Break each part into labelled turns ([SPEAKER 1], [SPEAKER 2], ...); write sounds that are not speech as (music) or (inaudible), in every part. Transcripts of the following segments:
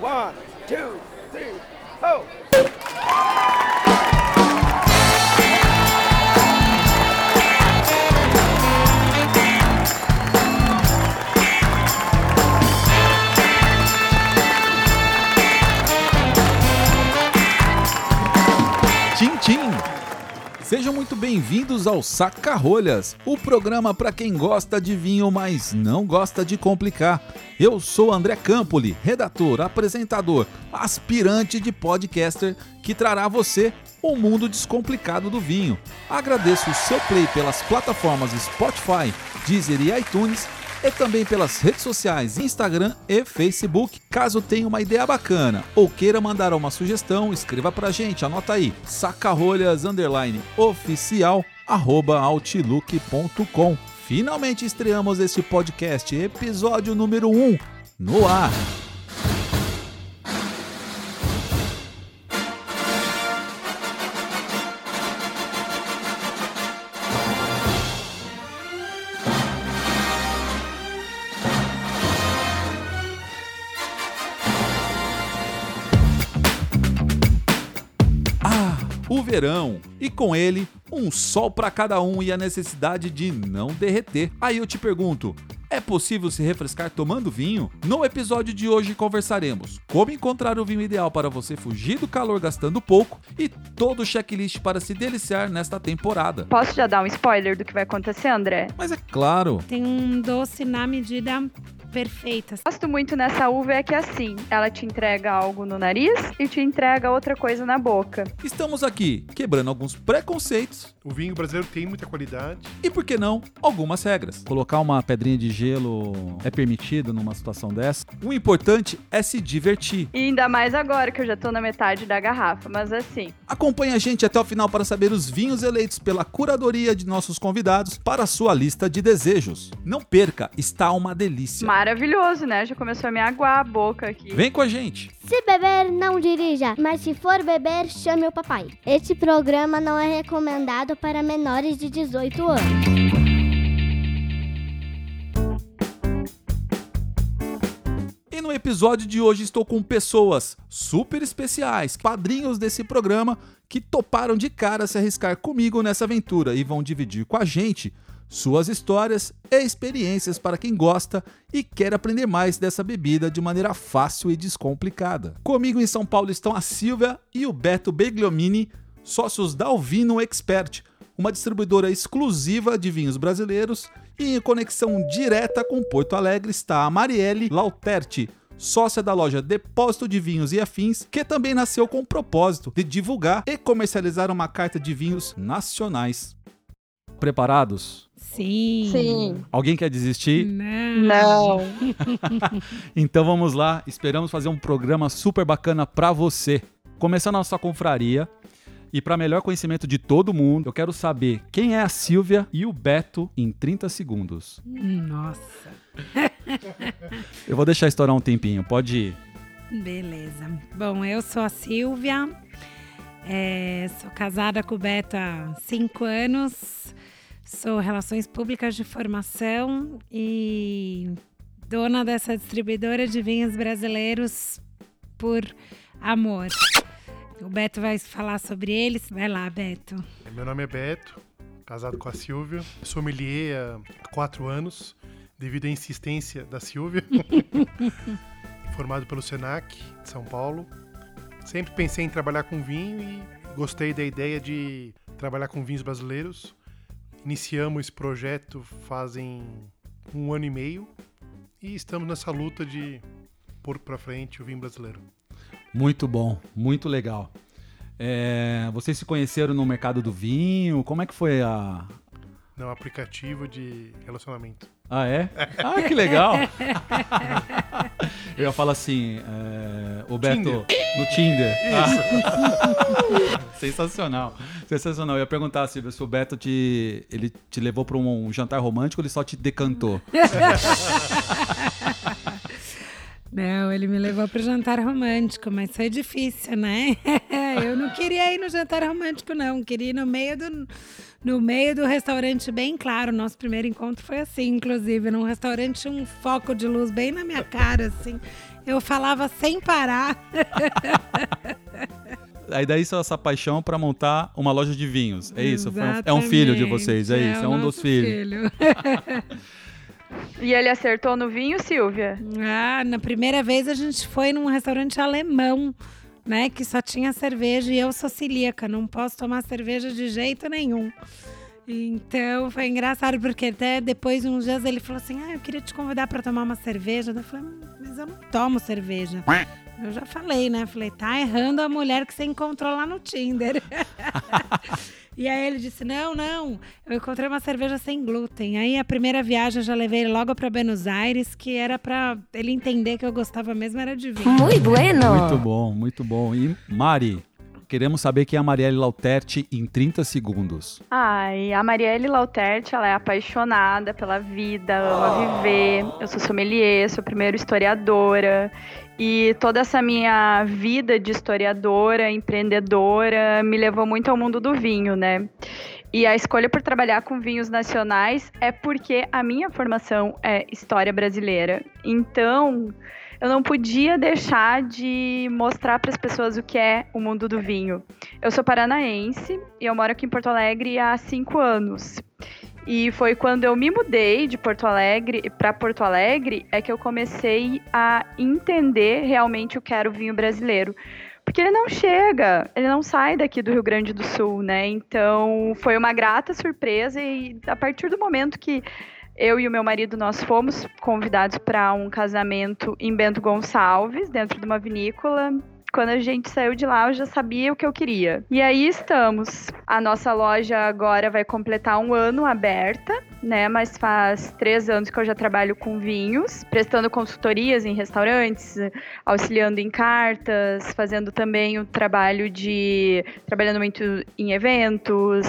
[SPEAKER 1] One, two, three, ho!
[SPEAKER 2] Sejam muito bem-vindos ao Saca-Rolhas, o programa para quem gosta de vinho, mas não gosta de complicar. Eu sou André Campoli, redator, apresentador, aspirante de podcaster que trará a você o mundo descomplicado do vinho. Agradeço o seu play pelas plataformas Spotify, Deezer e iTunes e também pelas redes sociais Instagram e Facebook. Caso tenha uma ideia bacana ou queira mandar uma sugestão, escreva pra gente, anota aí, sacarolhas underline oficial arroba outlook.com. Finalmente estreamos este podcast, episódio número 1, no ar. Verão. E com ele, um sol para cada um e a necessidade de não derreter. Aí eu te pergunto, é possível se refrescar tomando vinho? No episódio de hoje conversaremos como encontrar o vinho ideal para você fugir do calor gastando pouco e todo o checklist para se deliciar nesta temporada.
[SPEAKER 3] Posso já dar um spoiler do que vai acontecer, André?
[SPEAKER 2] Mas é claro,
[SPEAKER 4] Tem um doce na medida perfeita.
[SPEAKER 3] Gosto muito nessa uva é que é assim, ela te entrega algo no nariz e te entrega outra coisa na boca.
[SPEAKER 2] estamos aqui quebrando alguns preconceitos
[SPEAKER 5] O vinho brasileiro tem muita qualidade.
[SPEAKER 2] e, por que não, algumas regras. Colocar uma pedrinha de gelo é permitido numa situação dessa. O importante é se divertir.
[SPEAKER 3] E ainda mais agora que eu já tô na metade da garrafa, mas assim,
[SPEAKER 2] Acompanhe a gente até o final para saber os vinhos eleitos pela curadoria de nossos convidados para a sua lista de desejos. Não perca, está uma delícia.
[SPEAKER 3] Maravilhoso, né? Já começou a me aguar a boca aqui.
[SPEAKER 2] Vem com a gente.
[SPEAKER 6] Se beber, não dirija, mas se for beber, chame o papai. Este programa não é recomendado para menores de 18 anos.
[SPEAKER 2] E no episódio de hoje estou com pessoas super especiais, padrinhos desse programa, que toparam de cara se arriscar comigo nessa aventura e vão dividir com a gente suas histórias e experiências para quem gosta e quer aprender mais dessa bebida de maneira fácil e descomplicada. Comigo em São Paulo estão a Silvia e o Beto Begliomini, sócios da Alvino Expert, uma distribuidora exclusiva de vinhos brasileiros, e em conexão direta com Porto Alegre está a Marielle Lauterti, sócia da loja Depósito de Vinhos e Afins, que também nasceu com o propósito de divulgar e comercializar uma carta de vinhos nacionais. Preparados?
[SPEAKER 4] Sim.
[SPEAKER 3] Sim.
[SPEAKER 2] Alguém quer desistir?
[SPEAKER 4] Não.
[SPEAKER 3] Não. (laughs)
[SPEAKER 2] Então vamos lá, esperamos fazer um programa super bacana para você. Começando a nossa confraria. E para melhor conhecimento de todo mundo, eu quero saber quem é a Silvia e o Beto em 30 segundos.
[SPEAKER 4] Nossa. (laughs)
[SPEAKER 2] Eu vou deixar estourar um tempinho, pode ir.
[SPEAKER 4] Beleza. Bom, eu sou a Silvia. é, sou casada com o Beto há cinco anos. Sou Relações Públicas de Formação e dona dessa distribuidora de vinhos brasileiros por amor. O Beto vai falar sobre eles. Vai lá, Beto.
[SPEAKER 5] Meu nome é Beto, casado com a Silvia. Sommelier há quatro anos, devido à insistência da Silvia. (laughs) Formado pelo Senac de São Paulo. Sempre pensei em trabalhar com vinho e gostei da ideia de trabalhar com vinhos brasileiros. Iniciamos esse projeto fazem um ano e meio e estamos nessa luta de pôr para frente o vinho brasileiro.
[SPEAKER 2] Muito bom, muito legal. É, vocês se conheceram no mercado do vinho? Como é que foi a.
[SPEAKER 5] Não, aplicativo de relacionamento.
[SPEAKER 2] Ah, é? Ah, que legal! (laughs) Eu ia falar assim, é, o Beto
[SPEAKER 5] Tinder.
[SPEAKER 2] no Tinder. Ah. (laughs) Sensacional. Sensacional. Eu ia perguntar, Silvia, se o Beto te, ele te levou para um, jantar romântico ou ele só te decantou? (laughs)
[SPEAKER 4] Não, ele me levou pro jantar romântico, mas foi difícil, né? Eu não queria ir no jantar romântico, não. Queria ir no meio do, no meio do restaurante, bem claro. Nosso primeiro encontro foi assim, inclusive, num restaurante, um foco de luz bem na minha cara, assim. Eu falava sem parar. (laughs)
[SPEAKER 2] Aí daí só essa paixão para montar uma loja de vinhos. É isso? Foi um- é um filho de vocês, é, isso? É um dos filhos.
[SPEAKER 4] filho. (laughs)
[SPEAKER 3] E ele acertou no vinho, Silvia?
[SPEAKER 4] Ah, na primeira vez a gente foi num restaurante alemão, né? Que só tinha cerveja e eu sou celíaca, não posso tomar cerveja de jeito nenhum. Então foi engraçado, porque até depois de uns dias ele falou assim: Ah, eu queria te convidar para tomar uma cerveja. Eu falei, "Hum, mas eu não tomo cerveja. Eu já falei, né? Falei, tá errando a mulher que você encontrou lá no Tinder. (laughs) E aí ele disse: Não, não, eu encontrei uma cerveja sem glúten. Aí a primeira viagem eu já levei ele logo para Buenos Aires, que era para ele entender que eu gostava mesmo era de vinho.
[SPEAKER 6] Muito bueno.
[SPEAKER 2] Muito bom, muito bom. E Mari, queremos saber quem é a Marielle Lauterti em 30 segundos.
[SPEAKER 3] Ai, a Marielle Lauterti, ela é apaixonada pela vida, ama viver. Eu sou sommelier, sou primeiro historiadora. E toda essa minha vida de historiadora, empreendedora, me levou muito ao mundo do vinho, né? E a escolha por trabalhar com vinhos nacionais é porque a minha formação é história brasileira. Então, eu não podia deixar de mostrar para as pessoas o que é o mundo do vinho. Eu sou paranaense e eu moro aqui em Porto Alegre há cinco anos. E foi quando eu me mudei de Porto Alegre para Porto Alegre é que eu comecei a entender realmente o que era o vinho brasileiro. Porque ele não chega, ele não sai daqui do Rio Grande do Sul, né? Então foi uma grata surpresa e a partir do momento que eu e o meu marido nós fomos convidados para um casamento em Bento Gonçalves, dentro de uma vinícola. Quando a gente saiu de lá, eu já sabia o que eu queria. E aí estamos. A nossa loja agora vai completar um ano aberta, né? Mas faz três anos que eu já trabalho com vinhos, prestando consultorias em restaurantes, auxiliando em cartas, fazendo também o trabalho de. trabalhando muito em eventos.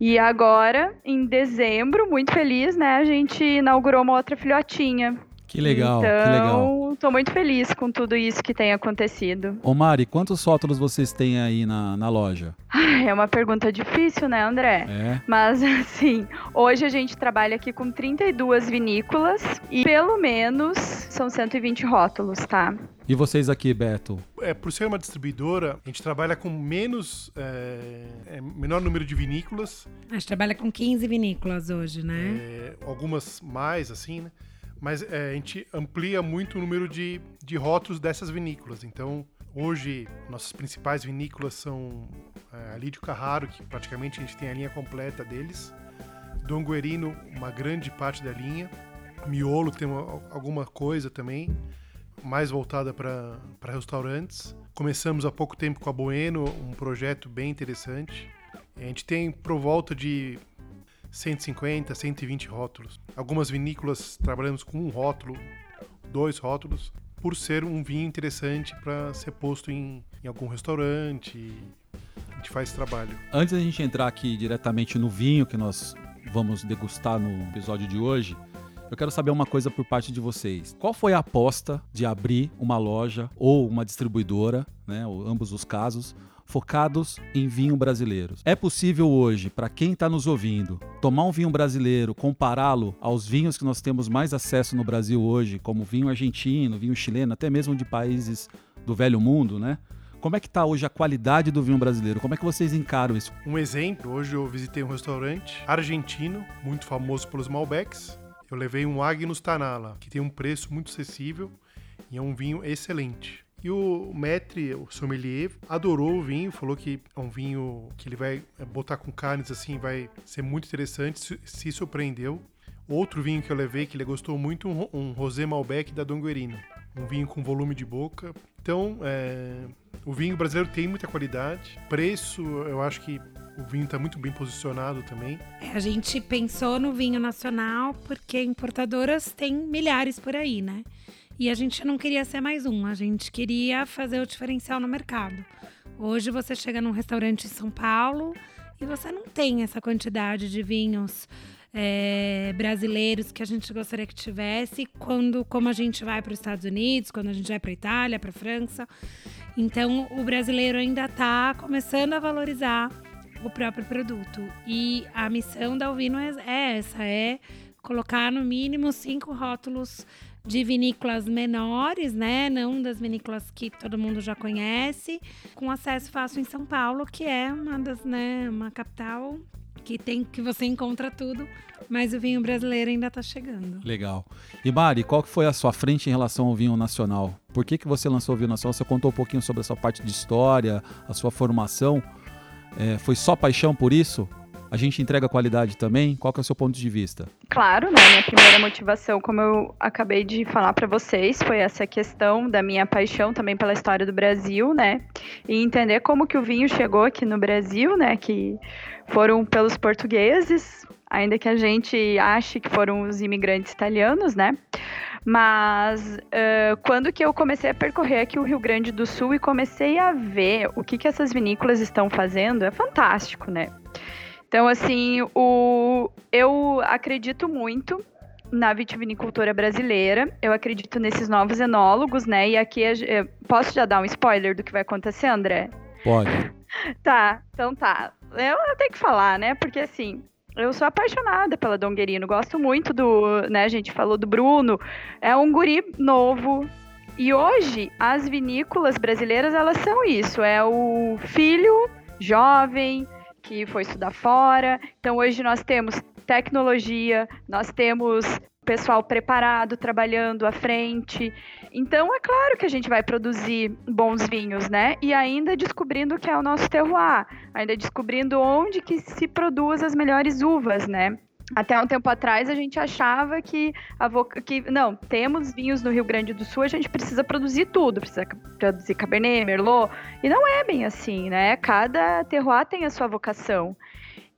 [SPEAKER 3] E agora, em dezembro, muito feliz, né? A gente inaugurou uma outra filhotinha.
[SPEAKER 2] Que legal,
[SPEAKER 3] então,
[SPEAKER 2] que legal.
[SPEAKER 3] tô muito feliz com tudo isso que tem acontecido.
[SPEAKER 2] Ô Mari, quantos rótulos vocês têm aí na, na loja?
[SPEAKER 3] Ai, É uma pergunta difícil, né, André?
[SPEAKER 2] É?
[SPEAKER 3] Mas, (laughs) assim, hoje a gente trabalha aqui com 32 vinícolas e pelo menos são 120 rótulos, tá?
[SPEAKER 2] E vocês aqui, Beto?
[SPEAKER 5] É, por ser uma distribuidora, a gente trabalha com menos, é, é, menor número de vinícolas,
[SPEAKER 4] A gente trabalha com 15 vinícolas hoje, né?
[SPEAKER 5] é, algumas mais, assim, né? Mas é, a gente amplia muito o número de, de rótulos dessas vinícolas. Então, hoje, nossas principais vinícolas são é, a Lídio Carraro, que praticamente a gente tem a linha completa deles. Dom Guerino, uma grande parte da linha. Miolo tem uma- alguma coisa também, mais voltada para restaurantes. Começamos há pouco tempo com a Bueno, um projeto bem interessante. A gente tem por volta de 150, 120 rótulos. Algumas vinícolas trabalhamos com um rótulo, dois rótulos, por ser um vinho interessante para ser posto em, em algum restaurante. A gente faz trabalho.
[SPEAKER 2] Antes da gente entrar aqui diretamente no vinho que nós vamos degustar no episódio de hoje, eu quero saber uma coisa por parte de vocês. Qual foi a aposta de abrir uma loja ou uma distribuidora, né, ou ambos os casos, focados em vinho brasileiros? É possível hoje, para quem está nos ouvindo, tomar um vinho brasileiro, compará-lo aos vinhos que nós temos mais acesso no Brasil hoje, como vinho argentino, vinho chileno, até mesmo de países do velho mundo, né? Como é que está hoje a qualidade do vinho brasileiro? Como é que vocês encaram isso?
[SPEAKER 5] Um exemplo, hoje eu visitei um restaurante argentino, muito famoso pelos Malbecs. Eu levei um Agnus Tanala, que tem um preço muito acessível e é um vinho excelente. E o maître, o sommelier, adorou o vinho, falou que é um vinho que ele vai eh, botar com carnes assim, vai ser muito interessante, se- surpreendeu. Outro vinho que eu levei que ele gostou muito, um, um Rosé Malbec da Dom Guerino. Um vinho com volume de boca. Então, é, o vinho brasileiro tem muita qualidade. Preço, eu acho que o vinho está muito bem posicionado também.
[SPEAKER 4] É, A gente pensou no vinho nacional porque importadoras tem milhares por aí, né? E a gente não queria ser mais um, a gente queria fazer o diferencial no mercado. Hoje você chega num restaurante em São Paulo e você não tem essa quantidade de vinhos é, brasileiros que a gente gostaria que tivesse quando como a gente vai para os Estados Unidos, quando a gente vai para Itália, para França. Então o brasileiro ainda está começando a valorizar o próprio produto. E a missão da Alvino é, é essa, é colocar no mínimo cinco rótulos de vinícolas menores, né? Não das vinícolas que todo mundo já conhece, com acesso fácil em São Paulo, que é uma das, né, uma capital que tem que você encontra tudo, mas o vinho brasileiro ainda está chegando.
[SPEAKER 2] Legal. E Mari, qual que foi a sua frente em relação ao vinho nacional? Por que, que você lançou o vinho nacional? Você contou um pouquinho sobre essa parte de história, a sua formação. É, foi só paixão por isso? A gente entrega qualidade também? Qual que é o seu ponto de vista?
[SPEAKER 3] Claro, né? Minha primeira motivação, como eu acabei de falar para vocês, foi essa questão da minha paixão também pela história do Brasil, né? E entender como que o vinho chegou aqui no Brasil, né? Que foram pelos portugueses, ainda que a gente ache que foram os imigrantes italianos, né? Mas uh, quando que eu comecei a percorrer aqui o Rio Grande do Sul e comecei a ver o que, que essas vinícolas estão fazendo, é fantástico, né? Então, assim, o, eu acredito muito na vitivinicultura brasileira. Eu acredito nesses novos enólogos, né? E aqui posso já dar um spoiler do que vai acontecer, André?
[SPEAKER 2] Pode.
[SPEAKER 3] tá, então tá. Eu tenho que falar, né? Porque assim, eu sou apaixonada pela Donguerino, gosto muito do, né, a gente falou do Bruno, é um guri novo. E hoje as vinícolas brasileiras, elas são isso, é o filho jovem que foi estudar fora. Então hoje nós temos tecnologia, nós temos pessoal preparado, trabalhando à frente. Então, é claro que a gente vai produzir bons vinhos, né? E ainda descobrindo o que é o nosso terroir, ainda descobrindo onde que se produz as melhores uvas, né? Até um tempo atrás a gente achava que, que não, temos vinhos no Rio Grande do Sul, a gente precisa produzir tudo, precisa produzir Cabernet, Merlot, e não é bem assim, né? Cada terroir tem a sua vocação.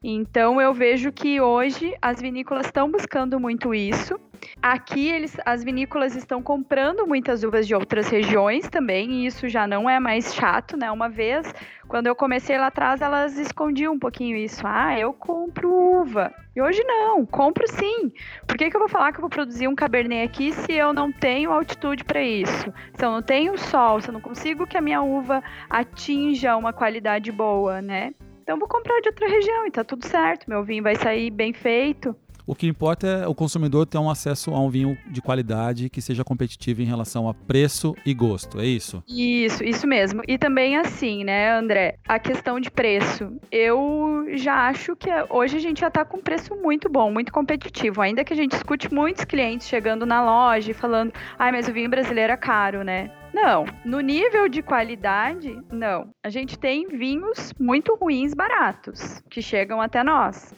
[SPEAKER 3] Então eu vejo que hoje as vinícolas estão buscando muito isso. Aqui eles, as vinícolas estão comprando muitas uvas de outras regiões também, e isso já não é mais chato, né? Uma vez, quando eu comecei lá atrás, elas escondiam um pouquinho isso. Ah, eu compro uva. E hoje não, compro sim. Por que, que eu vou falar que eu vou produzir um cabernet aqui se eu não tenho altitude para isso? Se eu não tenho sol, se eu não consigo que a minha uva atinja uma qualidade boa, né? Então vou comprar de outra região e tá tudo certo. Meu vinho vai sair bem feito.
[SPEAKER 2] O que importa é o consumidor ter um acesso a um vinho de qualidade que seja competitivo em relação a preço e gosto, é isso?
[SPEAKER 3] Isso, isso mesmo. E também assim, né, André, a questão de preço. Eu já acho que hoje a gente já tá com um preço muito bom, muito competitivo. Ainda que a gente escute muitos clientes chegando na loja e falando, ai, mas o vinho brasileiro é caro, né? Não, no nível de qualidade, não. A gente tem vinhos muito ruins baratos que chegam até nós.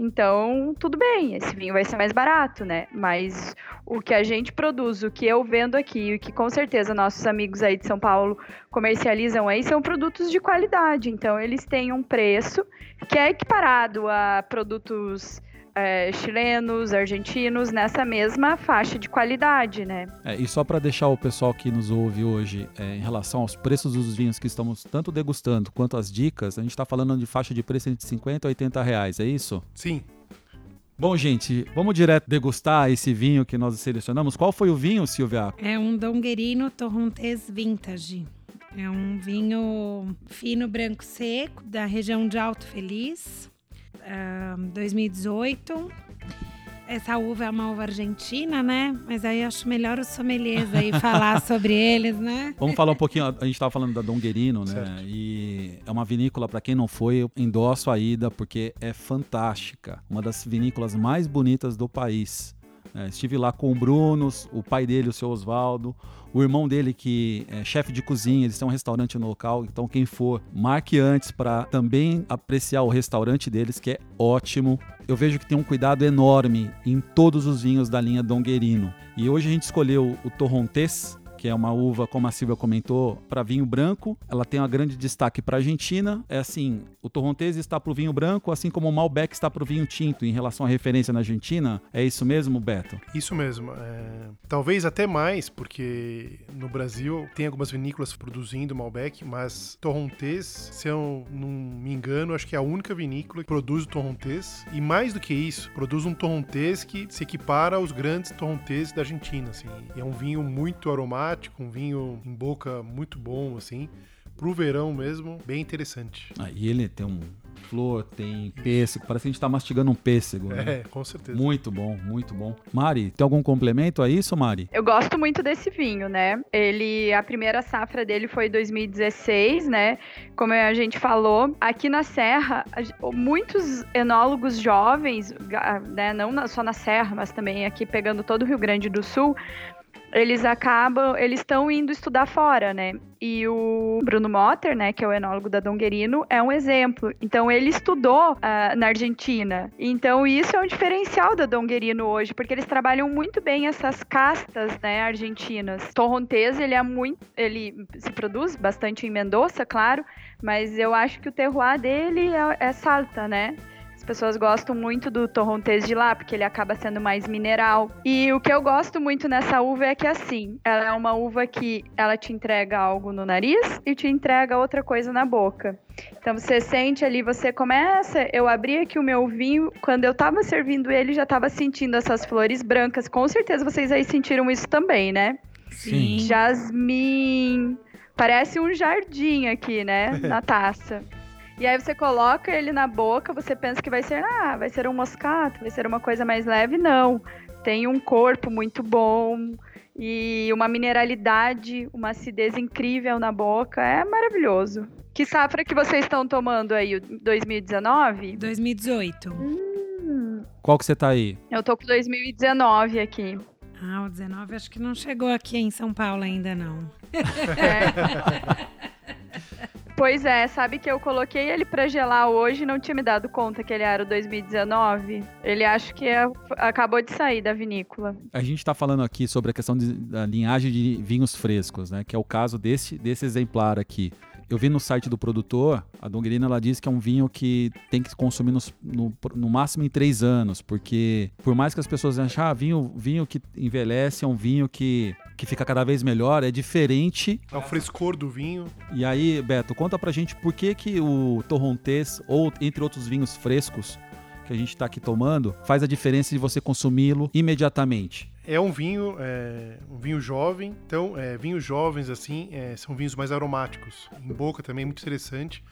[SPEAKER 3] Então, tudo bem, esse vinho vai ser mais barato, né? Mas o que a gente produz, o que eu vendo aqui, o que com certeza nossos amigos aí de São Paulo comercializam aí, são produtos de qualidade. Então, eles têm um preço que é equiparado a produtos é, chilenos, argentinos nessa mesma faixa de qualidade, né?
[SPEAKER 2] É, e só para deixar o pessoal que nos ouve hoje é, em relação aos preços dos vinhos que estamos tanto degustando quanto as dicas, a gente está falando de faixa de preço entre 50 e 80 reais, é isso?
[SPEAKER 5] Sim.
[SPEAKER 2] Bom, gente, vamos direto degustar esse vinho que nós selecionamos. Qual foi o vinho, Silvia?
[SPEAKER 4] É um Donguerino Torrontés Vintage. É um vinho fino branco seco da região de Alto Feliz. 2018. Essa uva é uma uva argentina, né? Mas aí acho melhor os sommeliers aí falar (laughs) sobre eles, né?
[SPEAKER 2] Vamos falar um pouquinho, a gente estava falando da Donguerino, né? Certo. E é uma vinícola, para quem não foi, eu endosso a ida, porque é fantástica. Uma das vinícolas mais bonitas do país. É, estive lá com o Bruno, o pai dele, o seu Oswaldo, o irmão dele que é chefe de cozinha, eles têm um restaurante no local, então quem for, marque antes para também apreciar o restaurante deles, que é ótimo. Eu vejo que tem um cuidado enorme em todos os vinhos da linha Donguerino. E hoje a gente escolheu o Torrontés, que é uma uva, como a Silvia comentou, para vinho branco. Ela tem um grande destaque para a Argentina. É assim, o Torrontés está para o vinho branco, assim como o Malbec está para o vinho tinto. Em relação à referência na Argentina, é isso mesmo, Beto?
[SPEAKER 5] Isso mesmo. É... Talvez até mais, porque no Brasil tem algumas vinícolas produzindo Malbec, mas Torrontés, se eu não me engano, acho que é a única vinícola que produz o Torrontés. E mais do que isso, produz um Torrontés que se equipara aos grandes Torrontés da Argentina. Assim. é um vinho muito aromático aromático, um vinho em boca muito bom, assim. Pro verão mesmo, bem interessante.
[SPEAKER 2] Ah, e ele tem um flor, tem pêssego. Parece que a gente tá mastigando um pêssego. Né?
[SPEAKER 5] É, com certeza.
[SPEAKER 2] Muito bom, muito bom. Mari, tem algum complemento a isso, Mari?
[SPEAKER 3] Eu gosto muito desse vinho, né? Ele, a primeira safra dele foi 2016, né? Como a gente falou, aqui na Serra, muitos enólogos jovens, né? Não só na Serra, mas também aqui pegando todo o Rio Grande do Sul, eles acabam, eles estão indo estudar fora, né? E o Bruno Motter, né, que é o enólogo da Donguerino, é um exemplo. Então ele estudou uh, na Argentina. Então isso é um diferencial da Donguerino hoje, porque eles trabalham muito bem essas castas, né, argentinas. Torrontés, ele é muito, ele se produz bastante em Mendoza, claro, mas eu acho que o terroir dele é, é Salta, né? Pessoas gostam muito do torrontés de lá, porque ele acaba sendo mais mineral. E o que eu gosto muito nessa uva é que assim, ela é uma uva que ela te entrega algo no nariz e te entrega outra coisa na boca. Então você sente ali, você começa, eu abri aqui o meu vinho, quando eu tava servindo ele, já tava sentindo essas flores brancas. Com certeza vocês aí sentiram isso também, né?
[SPEAKER 2] Sim.
[SPEAKER 3] Jasmim, parece um jardim aqui, né, (laughs) na taça. E aí você coloca ele na boca, você pensa que vai ser, ah, vai ser um moscato, vai ser uma coisa mais leve. Não. Tem um corpo muito bom e uma mineralidade, uma acidez incrível na boca. É maravilhoso. Que safra que vocês estão tomando aí? 2019?
[SPEAKER 4] 2018.
[SPEAKER 3] Hum.
[SPEAKER 2] Qual que você tá aí?
[SPEAKER 3] Eu tô com 2019 aqui.
[SPEAKER 4] Ah, o 19 acho que não chegou aqui em São Paulo ainda, não. É. (laughs)
[SPEAKER 3] Pois é, sabe que eu coloquei ele para gelar hoje e não tinha me dado conta que ele era o 2019. Ele acho que é, acabou de sair da vinícola.
[SPEAKER 2] A gente está falando aqui sobre a questão de, da linhagem de vinhos frescos, né? Que é o caso desse, desse exemplar aqui. Eu vi no site do produtor, a Donguerina ela diz que é um vinho que tem que consumir no, no, no, máximo em três anos, porque por mais que as pessoas achem, ah, vinho, vinho que envelhece é um vinho que, que fica cada vez melhor, é diferente.
[SPEAKER 5] É o frescor do vinho.
[SPEAKER 2] E aí, Beto, conta pra gente por que, que o Torrontés, ou entre outros vinhos frescos que a gente está aqui tomando, faz a diferença de você consumi-lo imediatamente.
[SPEAKER 5] É um vinho, é, um vinho jovem. Então, é, vinhos jovens assim é, são vinhos mais aromáticos. Em boca também é muito interessante,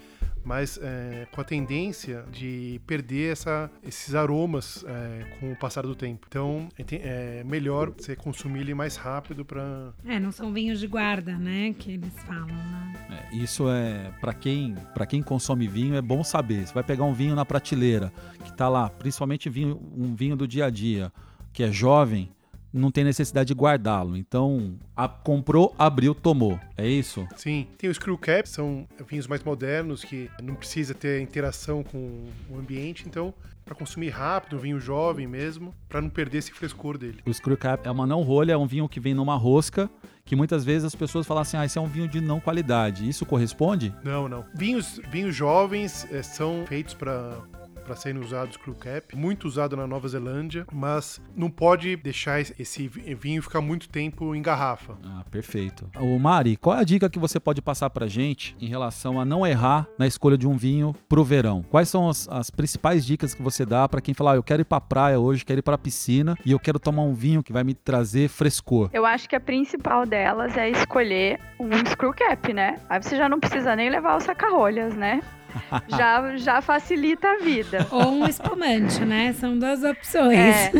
[SPEAKER 5] mas é, com a tendência de perder essa, esses aromas é, com o passar do tempo. Então, é, é melhor você consumir ele mais rápido para.
[SPEAKER 4] É, não são vinhos de guarda, né, que eles falam. Né?
[SPEAKER 2] isso é para quem para quem consome vinho é bom saber. Você vai pegar um vinho na prateleira que está lá, principalmente vinho, um vinho do dia a dia que é jovem não tem necessidade de guardá-lo. Então, a, comprou, abriu, tomou. É isso?
[SPEAKER 5] Sim. Tem os screw caps, são vinhos mais modernos que não precisa ter interação com o ambiente, então para consumir rápido, um vinho jovem mesmo, para não perder esse frescor dele.
[SPEAKER 2] O screw cap é uma não rolha, é um vinho que vem numa rosca que muitas vezes as pessoas falam assim, ah, esse é um vinho de não qualidade. Isso corresponde?
[SPEAKER 5] Não, não. Vinhos, vinhos jovens é, são feitos para para serem usados crew cap, muito usado na Nova Zelândia, mas não pode deixar esse vinho ficar muito tempo em garrafa.
[SPEAKER 2] Ah, perfeito. O Mari, qual é a dica que você pode passar pra gente em relação a não errar na escolha de um vinho pro verão? Quais são as, as principais dicas que você dá para quem falar, ah, eu quero ir pra praia hoje, quero ir pra piscina e eu quero tomar um vinho que vai me trazer frescor?
[SPEAKER 3] Eu acho que a principal delas é escolher um screw cap, né? Aí você já não precisa nem levar os sacarolhas, né? (laughs) já, já facilita a vida.
[SPEAKER 4] Ou um espumante, né? São duas opções.
[SPEAKER 3] É.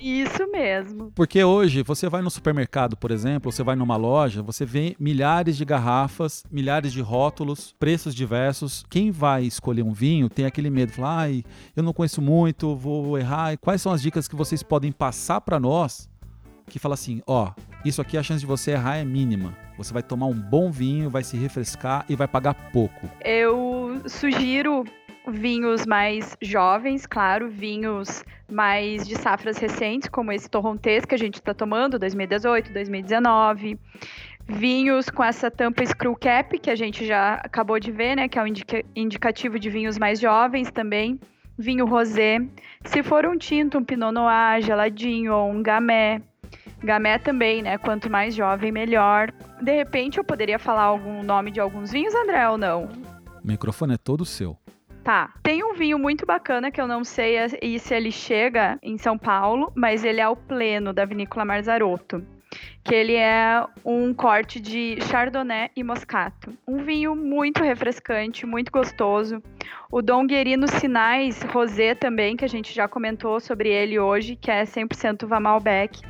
[SPEAKER 3] Isso mesmo.
[SPEAKER 2] Porque hoje você vai no supermercado, por exemplo, você vai numa loja, você vê milhares de garrafas, milhares de rótulos, preços diversos. Quem vai escolher um vinho tem aquele medo, falar, ai, eu não conheço muito, vou errar. Quais são as dicas que vocês podem passar para nós que fala assim, ó, isso aqui a chance de você errar é mínima. Você vai tomar um bom vinho, vai se refrescar e vai pagar pouco.
[SPEAKER 3] Eu sugiro vinhos mais jovens, claro, vinhos mais de safras recentes, como esse torrontés que a gente está tomando, 2018, 2019. Vinhos com essa tampa screw cap, que a gente já acabou de ver, né? Que é o indica indicativo de vinhos mais jovens também. Vinho rosé. Se for um tinto, um pinot noir geladinho ou um gamay. Gamé também, né? Quanto mais jovem, melhor. De repente, eu poderia falar algum nome de alguns vinhos, André, ou não?
[SPEAKER 2] O microfone é todo seu.
[SPEAKER 3] Tá. Tem um vinho muito bacana que eu não sei se ele chega em São Paulo, mas ele é o pleno da Vinícola Marzarotto. que ele é um corte de Chardonnay e Moscato. Um vinho muito refrescante, muito gostoso. O Dom Guerino Sinais Rosé também, que a gente já comentou sobre ele hoje, que é 100% Vamalbec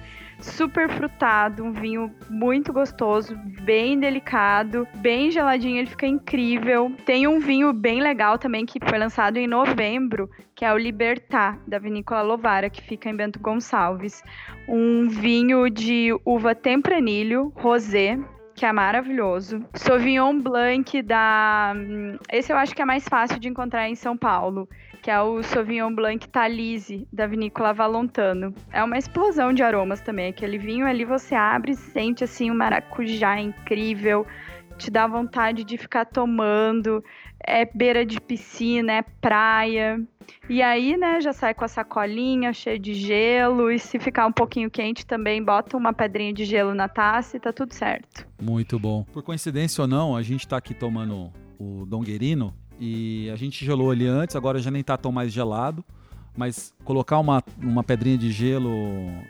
[SPEAKER 3] super frutado, um vinho muito gostoso, bem delicado, bem geladinho, ele fica incrível. Tem um vinho bem legal também que foi lançado em novembro, que é o Libertar, da Vinícola Lovara, que fica em Bento Gonçalves. Um vinho de uva tempranilho, rosé, que é maravilhoso. Sauvignon Blanc da. Hum, esse eu acho que é mais fácil de encontrar em São Paulo que é o Sauvignon Blanc Talise, da vinícola Valontano. É uma explosão de aromas também. Aquele vinho ali você abre e sente assim um maracujá incrível, te dá vontade de ficar tomando. É beira de piscina, é praia. E aí, né, já sai com a sacolinha cheia de gelo. E se ficar um pouquinho quente também, bota uma pedrinha de gelo na taça e tá tudo certo.
[SPEAKER 2] Muito bom. Por coincidência ou não, a gente tá aqui tomando o Donguerino e a gente gelou ali antes, agora já nem tá tão mais gelado. Mas colocar uma, uma pedrinha de gelo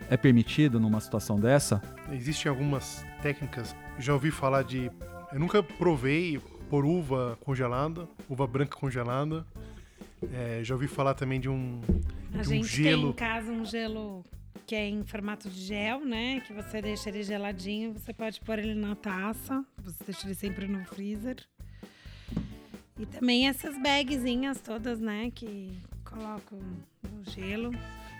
[SPEAKER 2] é permitido numa situação dessa?
[SPEAKER 5] Existem algumas técnicas. Já ouvi falar de. Eu nunca provei por uva congelada, uva branca congelada. É, já ouvi falar também de um,
[SPEAKER 4] a
[SPEAKER 5] de
[SPEAKER 4] gente
[SPEAKER 5] um gelo.
[SPEAKER 4] tem em casa um gelo que é em formato de gel, né? Que você deixa ele geladinho, você pode pôr ele na taça, você deixa ele sempre no freezer. E também essas bagzinhas todas, né? Que colocam no gelo.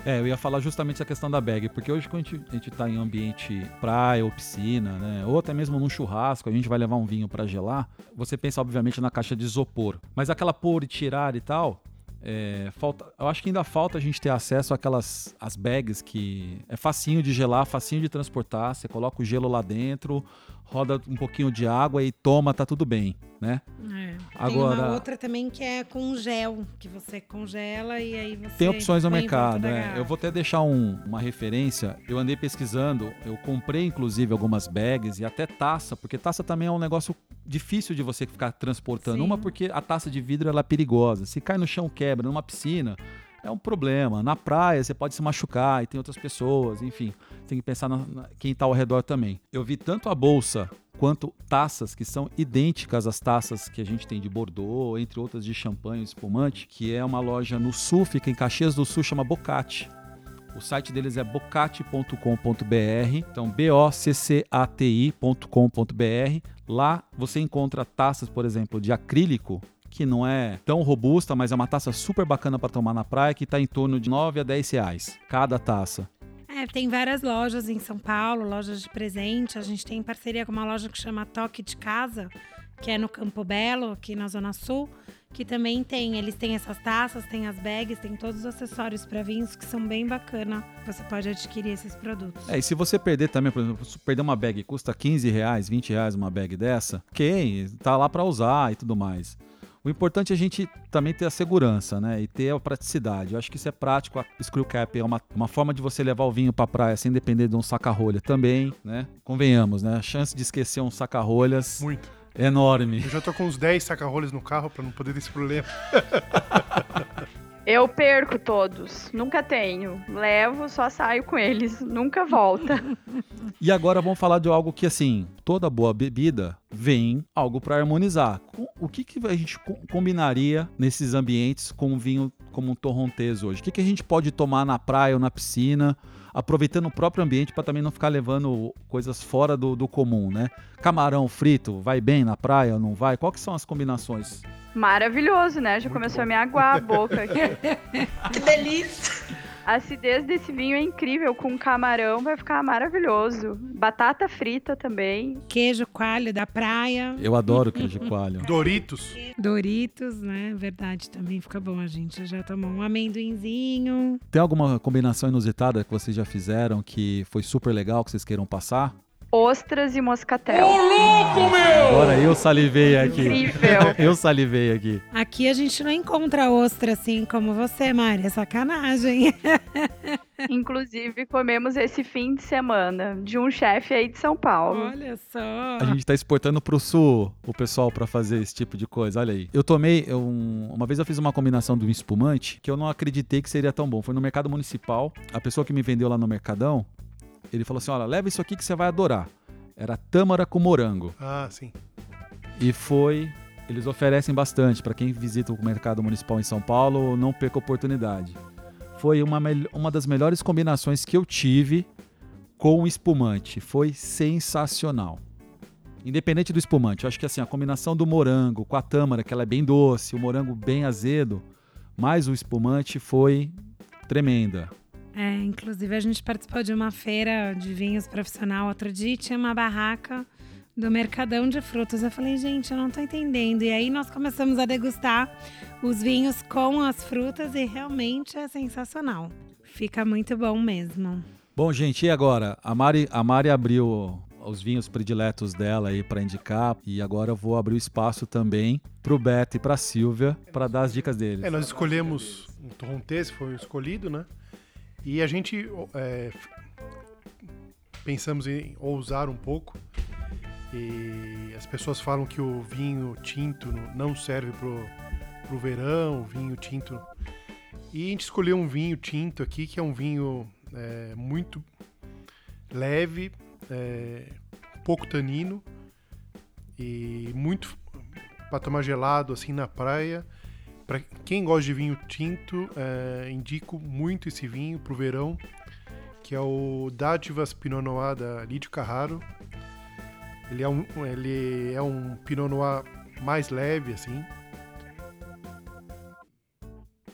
[SPEAKER 2] É, eu ia falar justamente essa questão da bag, porque hoje quando a gente, a gente tá em ambiente praia ou piscina, né, ou até mesmo num churrasco, a gente vai levar um vinho para gelar, você pensa obviamente na caixa de isopor. Mas aquela pôr e tirar e tal, é, falta, eu acho que ainda falta a gente ter acesso àquelas as bags que é facinho de gelar, facinho de transportar, você coloca o gelo lá dentro, roda um pouquinho de água e toma, tá tudo bem, né?
[SPEAKER 4] É.
[SPEAKER 2] Agora-
[SPEAKER 4] Tem uma outra também que é com gel, que você congela e aí você.
[SPEAKER 2] Tem opções no mercado, é.
[SPEAKER 4] garrafa.
[SPEAKER 2] Eu vou até deixar um- uma referência. Eu andei pesquisando, eu comprei inclusive algumas bags e até taça, porque taça também é um negócio difícil de você ficar transportando.
[SPEAKER 4] Sim.
[SPEAKER 2] Uma porque a taça de vidro ela é perigosa. Se cai no chão quebra, numa piscina é um problema. Na praia você pode se machucar e tem outras pessoas, enfim. Tem que pensar na, na- quem está ao redor também. Eu vi tanto a bolsa quanto taças que são idênticas às taças que a gente tem de Bordeaux, entre outras de champanhe espumante, que é uma loja no sul, fica em Caxias do Sul, chama Bocate. O site deles é bocate.com.br, então B-O-C-C-A-T-I.com.br. Lá você encontra taças, por exemplo, de acrílico, que não é tão robusta, mas é uma taça super bacana para tomar na praia, que está em torno de 9 a 10 reais cada taça.
[SPEAKER 4] É, tem várias lojas em São Paulo, lojas de presente. A gente tem parceria com uma loja que chama Toque de Casa, que é no Campo Belo, aqui na Zona Sul, que também tem. Eles têm essas taças, tem as bags, tem todos os acessórios para vinhos que são bem bacana. Você pode adquirir esses produtos.
[SPEAKER 2] É, e se você perder também, por exemplo, se perder uma bag custa 15 reais, 20 reais uma bag dessa, ok, tá lá para usar e tudo mais. O importante é a gente também ter a segurança, né? E ter a praticidade. Eu acho que isso é prático. A Screw Cap é uma, uma forma de você levar o vinho pra praia sem depender de um saca-rolha também, né? Convenhamos, né? A chance de esquecer um saca-rolhas
[SPEAKER 5] Muito.
[SPEAKER 2] é enorme.
[SPEAKER 5] Eu já tô com uns 10 saca-rolhas no carro pra não poder ter esse problema. (laughs)
[SPEAKER 3] Eu perco todos, nunca tenho. Levo, só saio com eles, nunca volta. (laughs)
[SPEAKER 2] E agora vamos falar de algo que, assim, toda boa bebida vem algo para harmonizar. O que, que a gente co- combinaria nesses ambientes com um vinho como um torrontés hoje? O que, que a gente pode tomar na praia ou na piscina, aproveitando o próprio ambiente para também não ficar levando coisas fora do, do comum, né? Camarão frito, vai bem na praia ou não vai? Quais que são as combinações?
[SPEAKER 3] Maravilhoso, né? Já
[SPEAKER 5] Muito
[SPEAKER 3] começou
[SPEAKER 5] bom.
[SPEAKER 3] a me aguar a boca aqui. (laughs)
[SPEAKER 7] Que delícia!
[SPEAKER 3] A acidez desse vinho é incrível, com camarão vai ficar maravilhoso. Batata frita também.
[SPEAKER 4] Queijo coalho da praia,
[SPEAKER 2] Eu adoro queijo coalho. (laughs)
[SPEAKER 5] Doritos.
[SPEAKER 4] Doritos, né? Verdade, também fica bom. A gente já tomou um amendoinzinho.
[SPEAKER 2] Tem alguma combinação inusitada que vocês já fizeram que foi super legal, que vocês queiram passar?
[SPEAKER 3] Ostras e moscatel.
[SPEAKER 2] Agora eu salivei aqui.
[SPEAKER 3] Incrível. (laughs)
[SPEAKER 2] Eu salivei aqui.
[SPEAKER 4] Aqui a gente não encontra ostra assim como você, Mari. É sacanagem. (laughs)
[SPEAKER 3] Inclusive, comemos esse fim de semana de um chefe aí de São Paulo.
[SPEAKER 4] Olha só.
[SPEAKER 2] A gente tá exportando pro sul o pessoal pra fazer esse tipo de coisa, olha aí. Eu tomei, eu- um- uma vez eu fiz uma combinação de um espumante que eu não acreditei que seria tão bom. Foi no mercado municipal, a pessoa que me vendeu lá no Mercadão, Ele falou assim: olha, leva isso aqui que você vai adorar. Era tâmara com morango.
[SPEAKER 5] Ah, sim.
[SPEAKER 2] E foi. Eles oferecem bastante. Para quem visita o mercado municipal em São Paulo, não perca a oportunidade. Foi uma, uma das melhores combinações que eu tive com o espumante. Foi sensacional. Independente do espumante, eu acho que assim, a combinação do morango com a tâmara, que ela é bem doce, o morango bem azedo, mais o espumante foi tremenda.
[SPEAKER 4] É, inclusive a gente participou de uma feira de vinhos profissional outro dia e tinha uma barraca do Mercadão de Frutas. Eu falei, gente, eu não tô entendendo. E aí nós começamos a degustar os vinhos com as frutas e realmente é sensacional. Fica muito bom mesmo.
[SPEAKER 2] Bom, gente, e agora? A Mari, a Mari abriu os vinhos prediletos dela aí para indicar e agora eu vou abrir o espaço também pro Beto e pra Silvia para dar as dicas deles.
[SPEAKER 5] É, nós escolhemos um Torrontés, foi o escolhido, né? E a gente é, pensamos em ousar um pouco. E as pessoas falam que o vinho tinto não serve pro, pro verão, o vinho tinto. E a gente escolheu um vinho tinto aqui, que é um vinho é, muito leve, é, pouco tanino e muito para tomar gelado assim na praia. Para quem gosta de vinho tinto, é, indico muito esse vinho pro verão, que é o Dádivas Pinot Noir da Lídio Carraro. Ele é um, ele é um Pinot Noir mais leve, assim.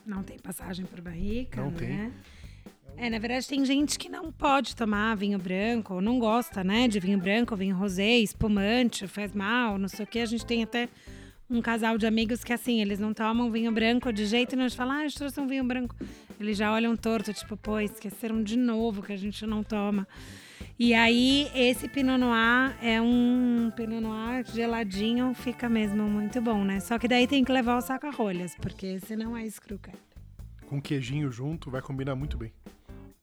[SPEAKER 4] Não tem passagem por barrica,
[SPEAKER 5] Não
[SPEAKER 4] né?
[SPEAKER 5] tem.
[SPEAKER 4] É, na verdade tem gente que não pode tomar vinho branco, ou não gosta, né, de vinho branco, vinho rosé, espumante, faz mal, não sei o que. A gente tem até um casal de amigos que, assim, eles não tomam vinho branco de jeito nenhum. A gente fala, ah, gente trouxe um vinho branco. Eles já olham torto, tipo, pô, esqueceram de novo que a gente não toma. E aí, esse Pinot Noir é um Pinot Noir geladinho, fica mesmo muito bom, né? Só que daí tem que levar o saca-rolhas, porque senão é escruca.
[SPEAKER 5] Com queijinho junto, vai combinar muito bem.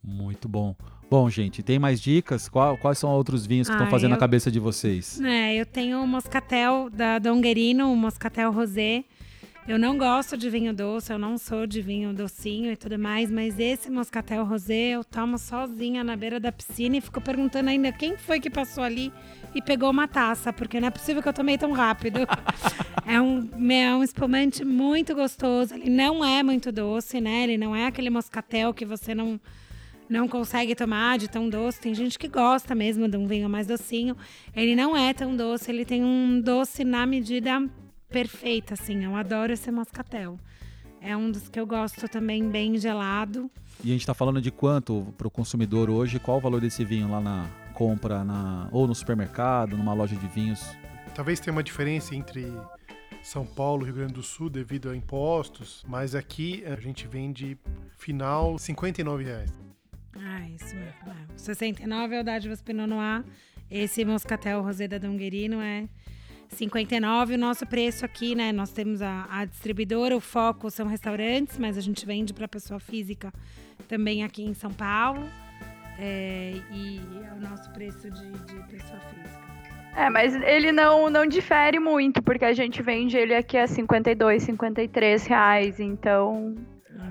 [SPEAKER 2] Muito bom. Bom, gente, tem mais dicas? Qual- quais são outros vinhos que estão
[SPEAKER 4] Ah,
[SPEAKER 2] fazendo
[SPEAKER 4] eu-
[SPEAKER 2] a cabeça de vocês?
[SPEAKER 4] É, eu tenho o moscatel da Donguerino, o moscatel rosé. Eu não gosto de vinho doce, eu não sou de vinho docinho e tudo mais, mas esse moscatel rosé eu tomo sozinha na beira da piscina e fico perguntando ainda quem foi que passou ali e pegou uma taça, porque não é possível que eu tomei tão rápido. (laughs) é, um, é um espumante muito gostoso, ele não é muito doce, né? Ele não é aquele moscatel que você não não consegue tomar de tão doce. Tem gente que gosta mesmo de um vinho mais docinho. Ele não é tão doce, ele tem um doce na medida perfeita, assim. Eu adoro esse moscatel. É um dos que eu gosto também bem gelado.
[SPEAKER 2] E a gente tá falando de quanto pro consumidor hoje? Qual o valor desse vinho lá na compra, na, ou no supermercado, numa loja de vinhos?
[SPEAKER 5] Talvez tenha uma diferença entre São Paulo e Rio Grande do Sul devido a impostos, mas aqui a gente vende final 59 reais.
[SPEAKER 4] Ah, isso mesmo. É. 69 é o Dádivas Pinot Noir. Esse moscatel rosé da Donguerino é 59. O nosso preço aqui, né? Nós temos a, a distribuidora, o foco são restaurantes, mas a gente vende para pessoa física também aqui em São Paulo. É, e é o nosso preço de, de pessoa física.
[SPEAKER 3] É, mas ele não, não difere muito, porque a gente vende ele aqui a 52, 53 reais, então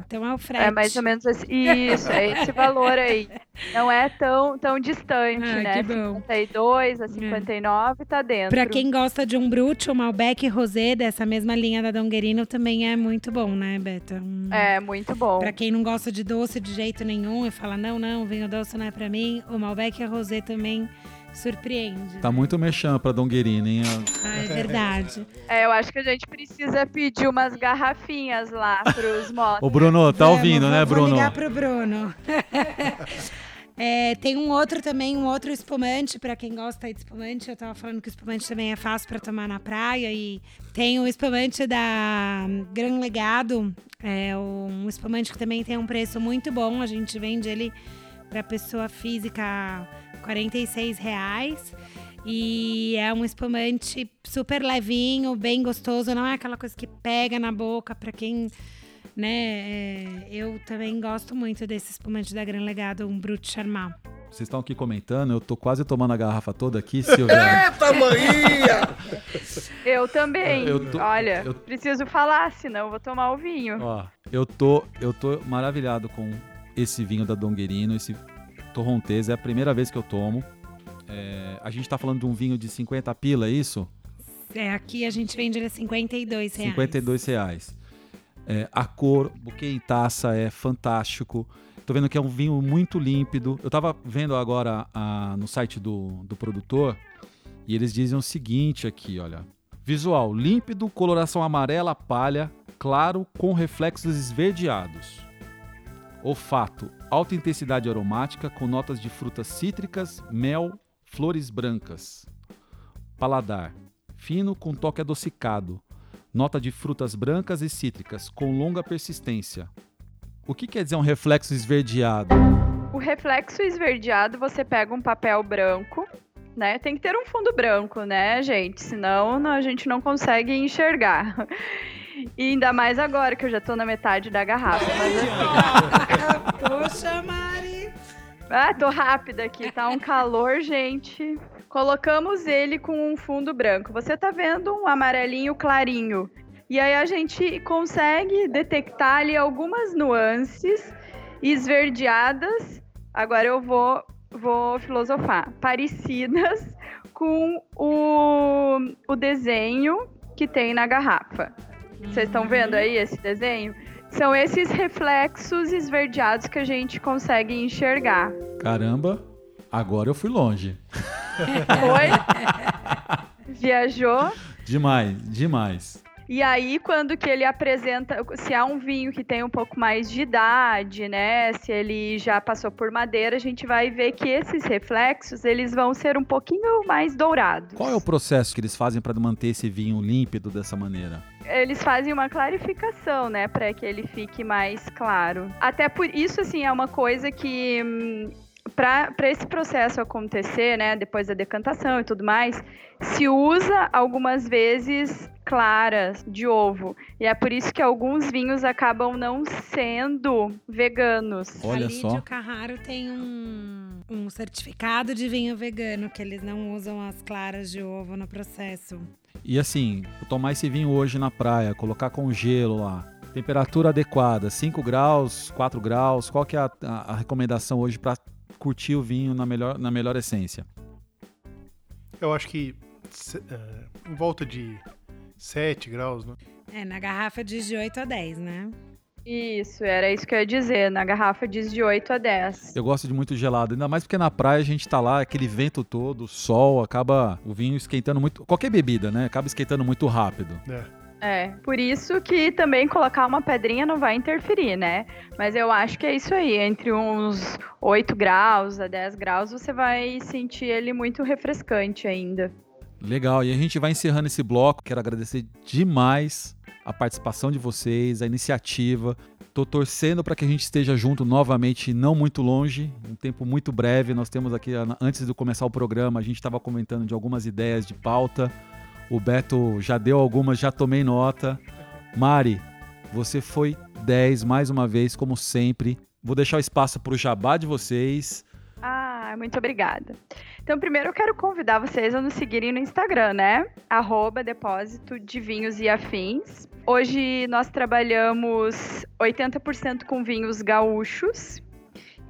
[SPEAKER 4] Então é o frete.
[SPEAKER 3] é mais ou menos esse, isso, é esse valor aí. Não é tão, tão distante,
[SPEAKER 4] Ah,
[SPEAKER 3] né?
[SPEAKER 4] que bom.
[SPEAKER 3] 52 a 59 tá dentro.
[SPEAKER 4] Pra quem gosta de um brute, o Malbec Rosé, dessa mesma linha da Donguerino, também é muito bom, né, Beta? Um...
[SPEAKER 3] É, muito bom.
[SPEAKER 4] Pra quem não gosta de doce de jeito nenhum e fala, não, não, vinho doce não é pra mim, o Malbec Rosé também surpreende.
[SPEAKER 2] Tá
[SPEAKER 4] né?
[SPEAKER 2] muito mexão pra Donguerina, hein?
[SPEAKER 4] Ah, é verdade.
[SPEAKER 3] É, eu acho que a gente precisa pedir umas garrafinhas lá pros (laughs) motos.
[SPEAKER 2] Ô, Bruno, tá
[SPEAKER 4] Vamos,
[SPEAKER 2] ouvindo, né,
[SPEAKER 4] vou- Vou
[SPEAKER 2] Bruno?
[SPEAKER 4] ligar pro Bruno. (laughs) É, tem um outro também, um outro espumante, pra quem gosta de espumante. Eu tava falando que o espumante também é fácil pra tomar na praia. E tem o espumante da Gran Legado, é um espumante que também tem um preço muito bom. A gente vende ele pra pessoa física 46 reais. E é um espumante super levinho, bem gostoso. Não é aquela coisa que pega na boca pra quem né? é, eu também gosto muito desse espumante da Gran Legado, um Brut Charmat.
[SPEAKER 2] Vocês estão aqui comentando, eu tô quase tomando a garrafa toda aqui, Silvia. (laughs)
[SPEAKER 1] Eita, maninha!
[SPEAKER 3] Eu também.
[SPEAKER 2] Eu tô-
[SPEAKER 3] Olha,
[SPEAKER 2] eu-
[SPEAKER 3] preciso falar, senão eu vou tomar o vinho.
[SPEAKER 2] Ó, eu tô, eu tô maravilhado com esse vinho da Donguerino, esse Torrontés, é a primeira vez que eu tomo. É, a gente tá falando de um vinho de 50 pila, é isso?
[SPEAKER 4] É, aqui a gente vende ele a 52 reais.
[SPEAKER 2] 52 reais. É, a cor, o buquê em taça é fantástico. Tô vendo que é um vinho muito límpido. Eu tava vendo agora a- no site do, do produtor e eles dizem o seguinte aqui, olha. Visual, límpido, coloração amarela, palha, claro, com reflexos esverdeados. Olfato, alta intensidade aromática, com notas de frutas cítricas, mel, flores brancas. Paladar, fino, com toque adocicado. Nota de frutas brancas e cítricas, com longa persistência. O que quer dizer um reflexo esverdeado?
[SPEAKER 3] O reflexo esverdeado, você pega um papel branco, né? Tem que ter um fundo branco, né, gente? Senão não- a gente não consegue enxergar. E ainda mais agora que eu já tô na metade da garrafa. Mas assim,
[SPEAKER 4] Poxa, Mari!
[SPEAKER 3] ah, tô rápida aqui, tá um calor, gente. Colocamos ele com um fundo branco. Você tá vendo um amarelinho clarinho. E aí a gente consegue detectar ali algumas nuances esverdeadas. Agora eu vou, vou filosofar. Parecidas com o, o desenho que tem na garrafa. Vocês estão vendo aí esse desenho? São esses reflexos esverdeados que a gente consegue enxergar.
[SPEAKER 2] Caramba, agora eu fui longe.
[SPEAKER 3] Foi? Viajou?
[SPEAKER 2] Demais, demais.
[SPEAKER 3] E aí, quando que ele apresenta, se há um vinho que tem um pouco mais de idade, né? Se ele já passou por madeira, a gente vai ver que esses reflexos, eles vão ser um pouquinho mais dourados.
[SPEAKER 2] Qual é o processo que eles fazem para manter esse vinho límpido dessa maneira?
[SPEAKER 3] Eles fazem uma clarificação, né, para que ele fique mais claro. Até por isso, assim, é uma coisa que hum, para esse processo acontecer, né, depois da decantação e tudo mais, se usa algumas vezes claras de ovo. E é por isso que alguns vinhos acabam não sendo veganos.
[SPEAKER 2] Olha
[SPEAKER 4] a
[SPEAKER 2] só.
[SPEAKER 4] Lídio Carraro tem um, um certificado de vinho vegano, que eles não usam as claras de ovo no processo.
[SPEAKER 2] E assim, tomar esse vinho hoje na praia, colocar com gelo lá. Temperatura adequada, 5 graus, 4 graus. Qual que é a, a- recomendação hoje para curtir o vinho na melhor, na melhor essência?
[SPEAKER 5] Eu acho que se- eh, em volta de 7 graus, né?
[SPEAKER 4] É, na garrafa diz de 8 a 10, né?
[SPEAKER 3] Isso, era isso que eu ia dizer. Na garrafa diz de 8 a 10.
[SPEAKER 2] Eu gosto de muito gelado, ainda mais porque na praia a gente tá lá, aquele vento todo, sol, acaba o vinho esquentando muito. Qualquer bebida, né? Acaba esquentando muito rápido.
[SPEAKER 5] É.
[SPEAKER 3] É, por isso que também colocar uma pedrinha não vai interferir, né? Mas eu acho que é isso aí, entre uns 8 graus a 10 graus, você vai sentir ele muito refrescante ainda.
[SPEAKER 2] Legal, e a gente vai encerrando esse bloco. Quero agradecer demais a participação de vocês, a iniciativa. Tô torcendo para que a gente esteja junto novamente, não muito longe, um tempo muito breve. Nós temos aqui, antes de começar o programa, a gente estava comentando de algumas ideias de pauta. O Beto já deu algumas, já tomei nota. Mari, você foi 10 mais uma vez, como sempre. Vou deixar o espaço para o jabá de vocês.
[SPEAKER 3] Ah, muito obrigada. Então, primeiro eu quero convidar vocês a nos seguirem no Instagram, né? Arroba Depósito de Vinhos e Afins. Hoje nós trabalhamos 80% com vinhos gaúchos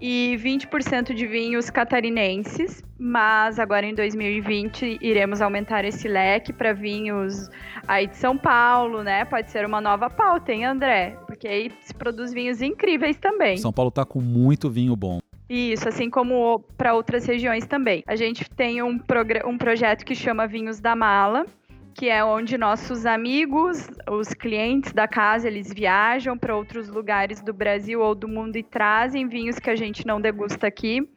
[SPEAKER 3] e 20% de vinhos catarinenses, mas agora em 2020 iremos aumentar esse leque para vinhos aí de São Paulo, né? Pode ser uma nova pauta, hein, André? Porque aí se produz vinhos incríveis também.
[SPEAKER 2] São Paulo tá com muito vinho bom.
[SPEAKER 3] Isso, assim como para outras regiões também. A gente tem um, um projeto que chama Vinhos da Mala, que é onde nossos amigos, os clientes da casa, eles viajam para outros lugares do Brasil ou do mundo e trazem vinhos que a gente não degusta aqui.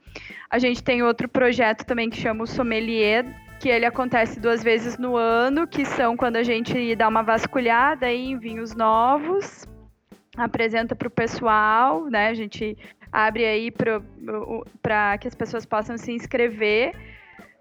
[SPEAKER 3] A gente tem outro projeto também que chama o Sommelier, que ele acontece duas vezes no ano, que são quando a gente dá uma vasculhada em vinhos novos, apresenta para o pessoal, né? A gente abre aí para que as pessoas possam se inscrever.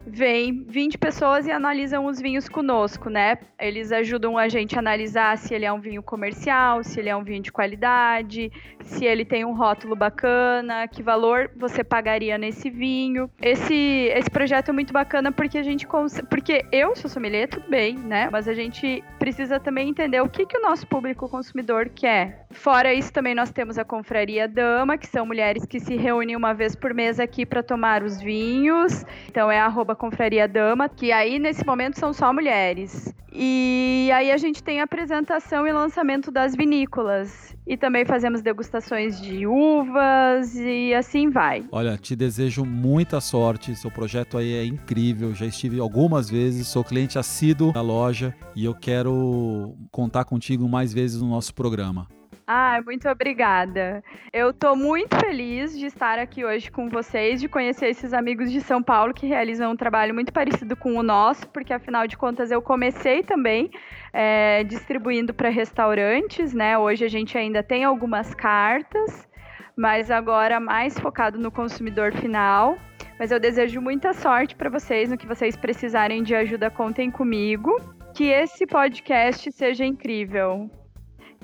[SPEAKER 3] Vem 20 pessoas e analisam os vinhos conosco, né? Eles ajudam a gente a analisar se ele é um vinho comercial, se ele é um vinho de qualidade, se ele tem um rótulo bacana, que valor você pagaria nesse vinho. Esse, esse projeto é muito bacana porque a gente porque eu sou sommelier, tudo bem, né? Mas a gente precisa também entender o que, que o nosso público consumidor quer. Fora isso, também nós temos a Confraria Dama, que são mulheres que se reúnem uma vez por mês aqui para tomar os vinhos. Então é arroba Confraria Dama, que aí nesse momento são só mulheres. E aí a gente tem a apresentação e lançamento das vinícolas. E também fazemos degustações de uvas e assim vai.
[SPEAKER 2] Olha, te desejo muita sorte. Seu projeto aí é incrível. Já estive algumas vezes, sou cliente assíduo da loja e eu quero contar contigo mais vezes no nosso programa.
[SPEAKER 3] Ah, muito obrigada. Eu estou muito feliz de estar aqui hoje com vocês, de conhecer esses amigos de São Paulo que realizam um trabalho muito parecido com o nosso, porque afinal de contas eu comecei também é, distribuindo para restaurantes, né? Hoje a gente ainda tem algumas cartas, mas agora mais focado no consumidor final. Mas eu desejo muita sorte para vocês no que vocês precisarem de ajuda, contem comigo. Que esse podcast seja incrível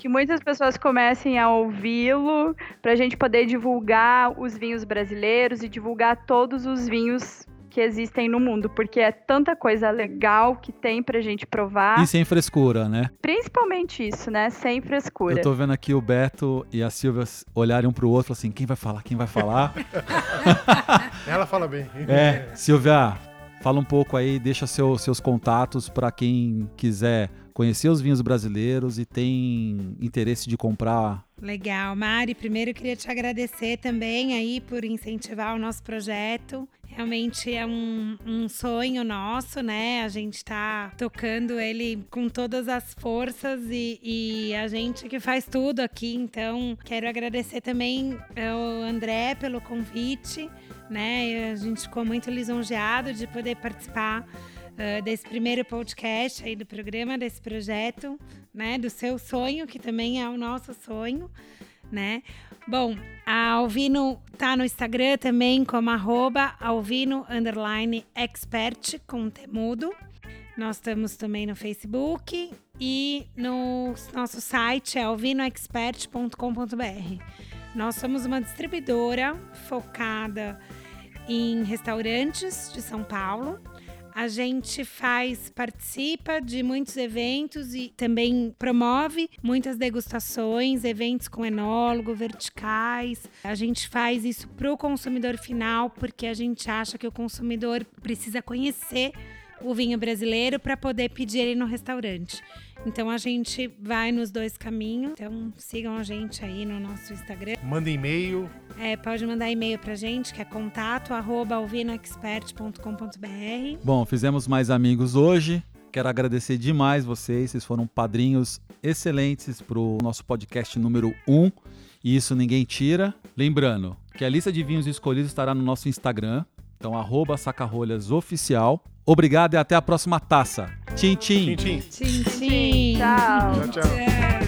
[SPEAKER 3] que muitas pessoas comecem a ouvi-lo, para a gente poder divulgar os vinhos brasileiros e divulgar todos os vinhos que existem no mundo, porque é tanta coisa legal que tem pra gente provar.
[SPEAKER 2] E sem frescura, né?
[SPEAKER 3] Principalmente isso, né? Sem frescura.
[SPEAKER 2] Eu tô vendo aqui o Beto e a Silvia olharem um pro outro assim, quem vai falar, quem vai falar? (laughs)
[SPEAKER 5] Ela fala bem.
[SPEAKER 2] É, Silvia, fala um pouco aí, deixa seu, seus contatos para quem quiser conhecer os vinhos brasileiros e tem interesse de comprar.
[SPEAKER 4] Legal, Mari. Primeiro queria te agradecer também aí por incentivar o nosso projeto. Realmente é um, um sonho nosso, né? A gente tá tocando ele com todas as forças e, e, a gente que faz tudo aqui. Então, quero agradecer também ao André pelo convite, né? A gente ficou muito lisonjeado de poder participar uh, desse primeiro podcast aí do programa, desse projeto, né? Do seu sonho, que também é o nosso sonho, né? Bom, a Alvino tá no Instagram também como arroba alvino underline expert com temudo. Nós estamos também no Facebook e no nosso site é alvinoexpert.com.br. Nós somos uma distribuidora focada em restaurantes de São Paulo a gente faz, participa de muitos eventos e também promove muitas degustações, eventos com enólogo, verticais. A gente faz isso para o consumidor final, porque a gente acha que o consumidor precisa conhecer o vinho brasileiro para poder pedir ele no restaurante. Então a gente vai nos dois caminhos. Então sigam a gente aí no nosso Instagram.
[SPEAKER 5] Manda e-mail.
[SPEAKER 4] É, pode mandar e-mail pra gente, que é contato arroba alvinoexpert.com.br.
[SPEAKER 2] Bom, fizemos mais amigos hoje. Quero agradecer demais vocês, vocês foram padrinhos excelentes para o nosso podcast número 1. E isso ninguém tira. Lembrando que a lista de vinhos escolhidos estará no nosso Instagram. Então, arroba sacarolhasoficial. Obrigado e até a próxima taça. Tchim, tchim.
[SPEAKER 5] Tchim, tchim.
[SPEAKER 4] Tchim, tchim.
[SPEAKER 3] Tchau.
[SPEAKER 5] Tchau, tchau.
[SPEAKER 4] Tchau.